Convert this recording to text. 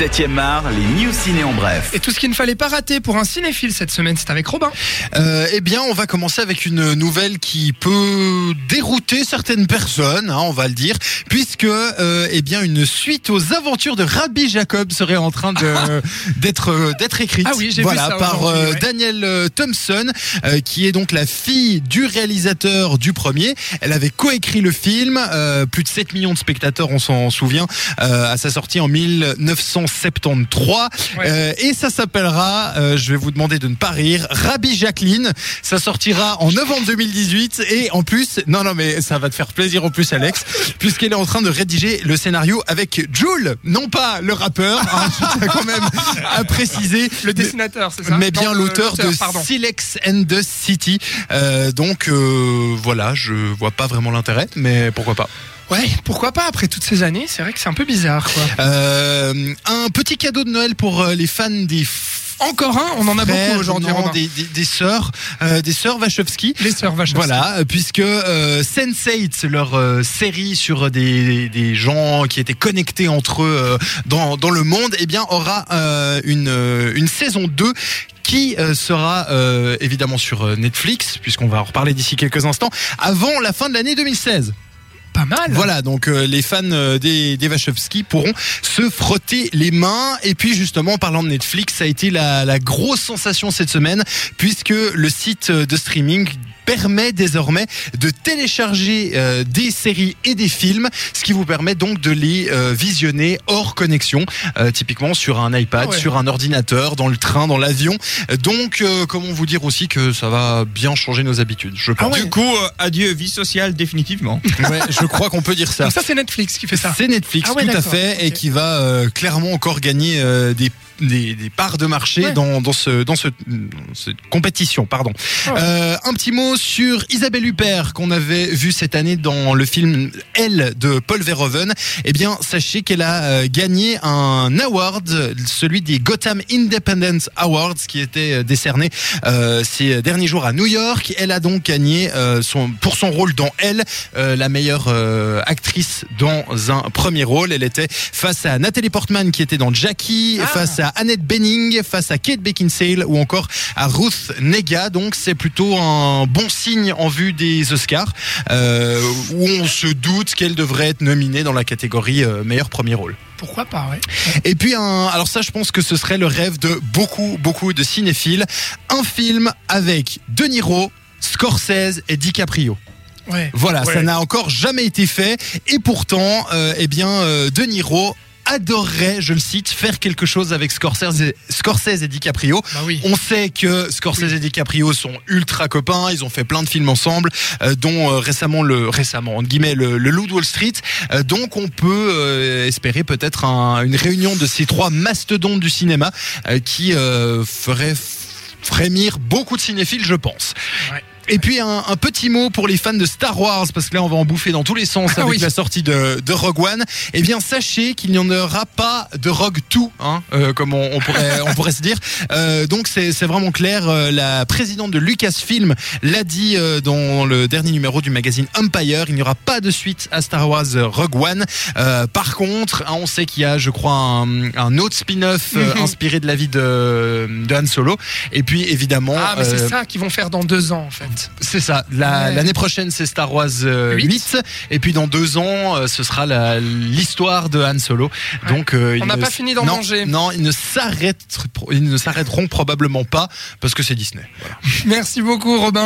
7e art, les news ciné en bref. Et tout ce qu'il ne fallait pas rater pour un cinéphile cette semaine, c'est avec Robin. Euh, eh bien, on va commencer avec une nouvelle qui peut dérouter certaines personnes, hein, on va le dire, puisque euh, eh bien une suite aux aventures de Rabbi Jacob serait en train d'être euh, d'être écrite. Ah oui, j'ai vu voilà, ça par euh, ouais. Daniel Thompson, euh, qui est donc la fille du réalisateur du premier. Elle avait coécrit le film, euh, plus de 7 millions de spectateurs, on s'en souvient, euh, à sa sortie en 1973. Ouais. Euh, et ça s'appellera, euh, je vais vous demander de ne pas rire, Rabbi Jacqueline. Ça sortira en novembre 2018 et en plus, non non mais ça va te faire plaisir en plus Alex, puisqu'elle est en train de rédiger le scénario avec Jules, non pas le rappeur, hein, je quand même à préciser. Le dessinateur, c'est ça Mais bien l'auteur de pardon. Silex and the City. Euh, donc euh, voilà, je vois pas vraiment l'intérêt, mais pourquoi pas. Ouais, pourquoi pas après toutes ces années C'est vrai que c'est un peu bizarre, quoi. Euh, un petit cadeau de Noël pour euh, les fans des Encore un, on en a beaucoup aujourd'hui. des, des, des sœurs, euh, des sœurs Wachowski. Les sœurs Wachowski. Voilà, euh, puisque euh, Sense8, leur euh, série sur des, des gens qui étaient connectés entre eux euh, dans, dans le monde, eh bien aura euh, une, une saison 2 qui sera euh, évidemment sur Netflix, puisqu'on va en reparler d'ici quelques instants, avant la fin de l'année 2016. Pas mal. Voilà, donc euh, les fans euh, des, des Wachowski pourront se frotter les mains. Et puis justement, en parlant de Netflix, ça a été la, grosse sensation cette semaine, puisque le site euh, de streaming permet désormais de télécharger euh, des séries et des films, ce qui vous permet donc de les euh, visionner hors connexion, euh, typiquement sur un iPad, Ah ouais. sur un ordinateur, dans le train, dans l'avion. Donc, euh, comment vous dire aussi que ça va bien changer nos habitudes, je pense. ouais. Du coup, euh, adieu vie sociale définitivement. Ouais, je crois qu'on peut dire ça. Donc ça, c'est Netflix qui fait ça. C'est Netflix, Ah ouais, tout à fait, et ok. qui va euh, clairement encore gagner euh, des, des, des parts de marché Ouais. dans, dans, ce, dans, ce, dans cette compétition. Pardon. Ouais. Euh, un petit mot sur Isabelle Huppert qu'on avait vu cette année dans le film Elle de Paul Verhoeven. Eh bien, sachez qu'elle a euh, gagné un award, celui des Gotham Independent Awards, qui était euh, décerné euh, ces derniers jours à New York. Elle a donc gagné euh, son, pour son rôle dans Elle, euh, la meilleure euh, actrice dans un premier rôle. Elle était face à Nathalie Portman qui était dans Jackie, Ah. face à Annette Bening, face à Kate Beckinsale ou encore à Ruth Nega. Donc c'est plutôt un bon signe en vue des Oscars euh, où on se doute qu'elle devrait être nominée dans la catégorie euh, meilleur premier rôle. Pourquoi pas, ouais. Et puis un, alors ça je pense que ce serait le rêve de beaucoup beaucoup de cinéphiles, un film avec De Niro, Scorsese et DiCaprio. Ouais. Voilà, Ouais. ça n'a encore jamais été fait et pourtant euh, eh bien euh, De Niro adorerait, je le cite, faire quelque chose avec Scorsese et, Scorsese et DiCaprio. Bah oui. On sait que Scorsese et DiCaprio sont ultra copains, ils ont fait plein de films ensemble, euh, dont euh, récemment le récemment entre guillemets le, le Loup de Wall Street. Euh, donc on peut espérer peut-être un- une réunion de ces trois mastodontes du cinéma qui ferait frémir beaucoup de cinéphiles, je pense. Ouais. Et puis un, un petit mot pour les fans de Star Wars, parce que là on va en bouffer dans tous les sens Ah avec oui. la sortie de, de Rogue One. Eh bien sachez qu'il n'y en aura pas de Rogue 2, hein, euh, comme on, on pourrait, on pourrait se dire. Euh, donc c'est vraiment clair. euh, la présidente de Lucasfilm l'a dit euh, dans le dernier numéro du magazine Empire. Il n'y aura pas de suite à Star Wars Rogue One. Euh, par contre, hein, on sait qu'il y a, je crois, un, un autre spin-off euh, Mhm. inspiré de la vie de, de Han Solo. Et puis évidemment, Ah, mais c'est ça qu'ils vont faire dans deux ans, en fait. C'est ça. La- Ouais. L'année prochaine, c'est Star Wars euh, Huit. 8. Et puis dans deux ans, euh, ce sera l'histoire de Han Solo. Ouais. Donc, euh, On n'a pas fini d'en manger. Non, ils ne s'arrêtent, ils ne s'arrêteront probablement pas parce que c'est Disney. Voilà. Merci beaucoup, Robin.